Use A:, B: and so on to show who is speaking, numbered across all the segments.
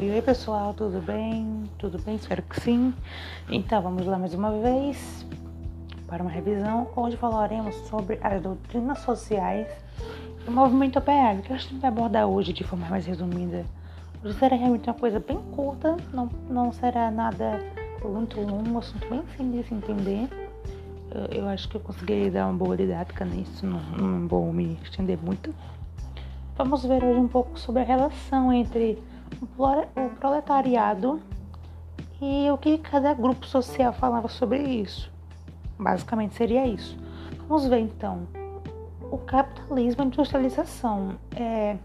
A: Oi, oi pessoal, tudo bem? Tudo bem? Espero que sim. Então vamos lá mais uma vez para uma revisão. Hoje falaremos sobre as doutrinas sociais do movimento operário, que a gente vai abordar hoje de forma mais resumida. Hoje será realmente uma coisa bem curta, não, não será nada muito longo, um assunto bem simples de se entender. Eu, eu, acho que eu consegui dar uma boa didática nisso, não, não vou me estender muito. Vamos ver hoje um pouco sobre a relação entre o proletariado e o que cada grupo social falava sobre isso. Basicamente seria isso. Vamos ver então. O capitalismo e a industrialização. É,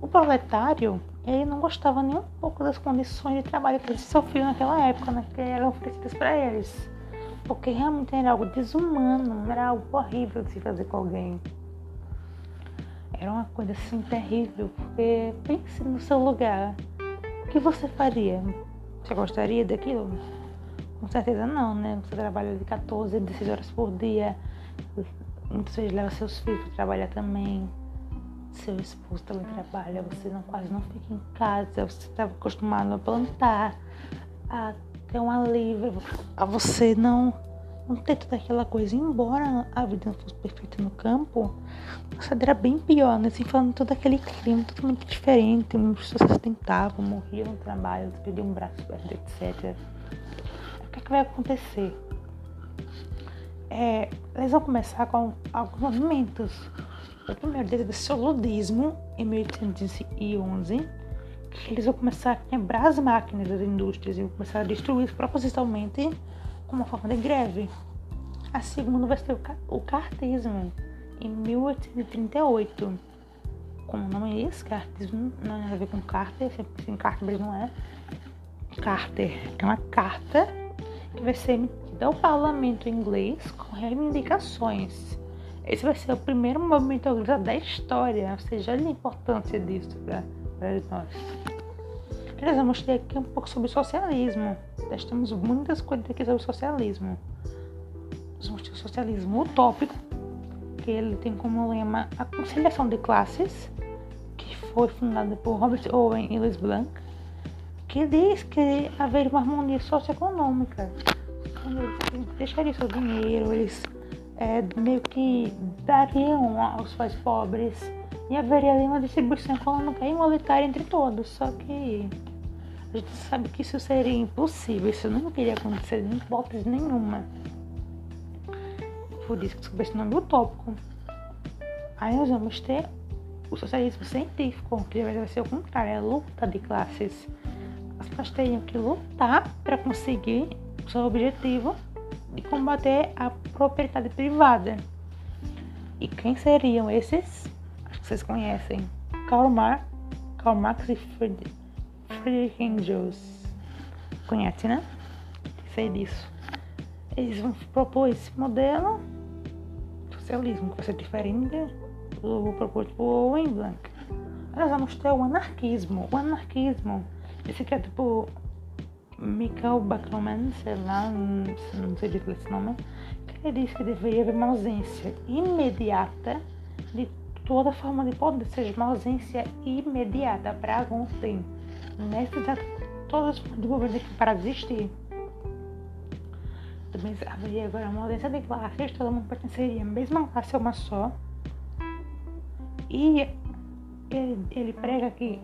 A: o proletário ele não gostava nem um pouco das condições de trabalho que eles sofriam naquela época, né, que eram oferecidas para eles. Porque realmente era algo desumano, era algo horrível de se fazer com alguém. Era uma coisa assim terrível, porque pense no seu lugar. O que você faria? Você gostaria daquilo? Com certeza não, né? Você trabalha de 14, 16 horas por dia. Muitas vezes leva seus filhos para trabalhar também. Seu esposo também trabalha. Você não, quase não fica em casa. Você estava acostumado a plantar, a ter um alívio, a você não não ter toda aquela coisa. Embora a vida não fosse perfeita no campo, nossa, era bem pior, né? Assim, falando todo aquele clima totalmente diferente. Muitas pessoas tentavam, morriam no trabalho, perdiam um braço, etc. O que, é que vai acontecer? É, eles vão começar com alguns movimentos. O primeiro deles ser o ludismo, em 1811, que eles vão começar a quebrar as máquinas das indústrias e vão começar a destruir propositalmente como forma de greve. A segunda vai ser o cartismo, em 1838. Como o nome diz, cartismo não tem nada a ver com Carter, sempre assim, Carter, mas não é. Carter é uma carta que vai ser emitida ao parlamento inglês com reivindicações. Esse vai ser o primeiro movimento agrista da história, ou seja, olha a importância disso para nós. Vamos ter aqui um pouco sobre socialismo. Nós temos muitas coisas aqui sobre socialismo. Nós vamos ter o socialismo utópico, que ele tem como lema a conciliação de classes, que foi fundada por Robert Owen e Louis Blanc, que diz que haveria uma harmonia socioeconômica. Eles deixariam seu dinheiro, eles é, meio que dariam aos mais pobres e haveria ali uma distribuição econômica igualitária entre todos. Só que a gente sabe que isso seria impossível, isso não queria acontecer em hipótese nenhuma. Por isso que descobri esse nome utópico. Aí nós vamos ter o socialismo científico, que vai ser o contrário, é a luta de classes. As classes teriam que lutar para conseguir o seu objetivo de combater a propriedade privada. E quem seriam esses? Acho que vocês conhecem. Karl Marx, Karl Marx e Friedrich Engels. Conhece, né? Sei disso. Eles vão propor esse modelo socialismo, que vai ser diferente do proposto por Owen Blanc. Nós vamos ter o anarquismo. O anarquismo é criado por Mikhail Bakhman, sei lá, não sei dizer esse nome, que ele disse que deveria haver uma ausência imediata de toda forma de poder, seja uma ausência imediata para algum tempo necessidade todas de governo para existir. Também haveria agora uma ausência de classes, todo mundo pertenceria à mesma classe uma só. E ele, ele prega que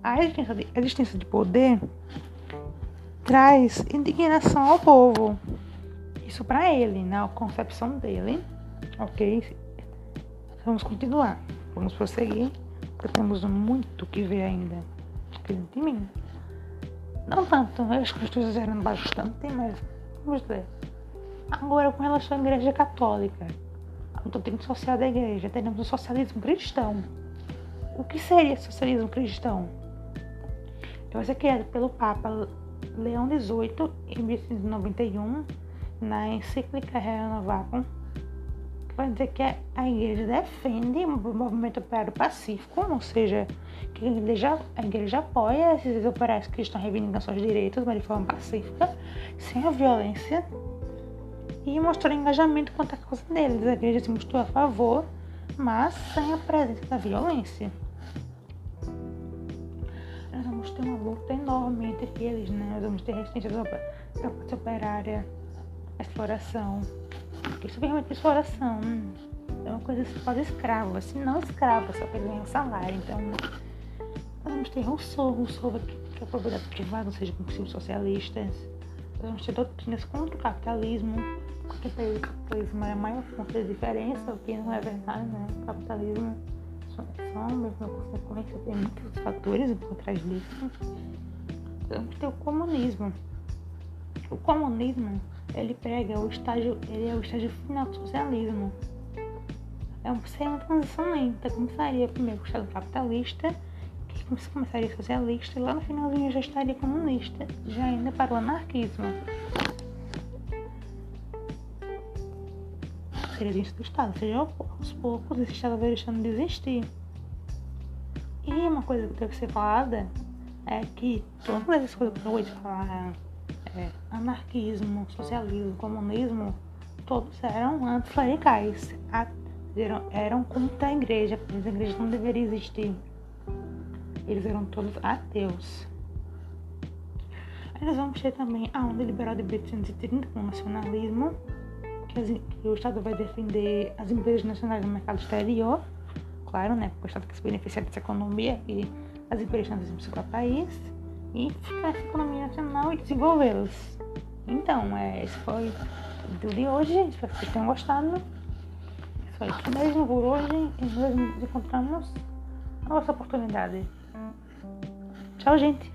A: a existência, de, a existência de poder traz indignação ao povo. Isso para ele, na concepção dele. Ok? Vamos continuar. Vamos prosseguir, porque temos muito que ver ainda de mim. Não tanto, acho que estou exagerando bastante, mas vamos ver. Agora, com relação à Igreja Católica, a doutrina social da Igreja, temos o socialismo cristão. O que seria socialismo cristão? Vai ser criado pelo Papa Leão XVIII em 1891, na encíclica Renovacum vai dizer que a igreja defende o movimento operário pacífico, ou seja, que a igreja, a igreja apoia esses operários que estão reivindicando seus direitos, mas de forma pacífica, sem a violência, e mostrou engajamento contra a causa deles. A igreja se mostrou a favor, mas sem a presença da violência. Nós vamos ter uma luta enorme entre eles, né? Nós vamos ter resistência da classe operária, exploração, principalmente exploração. É uma coisa quase escrava, se não escrava, só que eles ganham salário. Então, nós vamos ter Rousseau, Rousseau que a propriedade privada não seja com princípios socialistas. Doutrinas contra o capitalismo, porque o capitalismo é a maior fonte de diferença, o que não é verdade, né? O capitalismo só mesmo consequência, tem muitos fatores por trás disso. Vamos ter o comunismo. O comunismo, ele prega o estágio, ele é o estágio final do socialismo. É um, uma transição lenta, começaria primeiro com o Estado capitalista, que começaria socialista, e lá no finalzinho já estaria comunista, já ainda para o anarquismo. Seria dentro do Estado, ou seja, aos poucos esse Estado vai deixando de existir. E uma coisa que deve ser falada é que todas essas coisas que eu acabei de falar, é, anarquismo, socialismo, comunismo, todos eram anticlericais, eram, eram contra a igreja, porque a igreja não deveria existir. Eles eram todos ateus. Aí nós vamos ter também a onda liberal de 1830 com o nacionalismo, que, as, que o Estado vai defender as empresas nacionais no mercado exterior claro, né? Porque o Estado quer se beneficiar dessa economia e as empresas estão para o país e ficar essa economia nacional e desenvolvê-los. Então, é, esse foi o vídeo de hoje. Espero que vocês tenham gostado. Isso isso mesmo por hoje e nós nos encontramos na nossa oportunidade. Tchau, gente!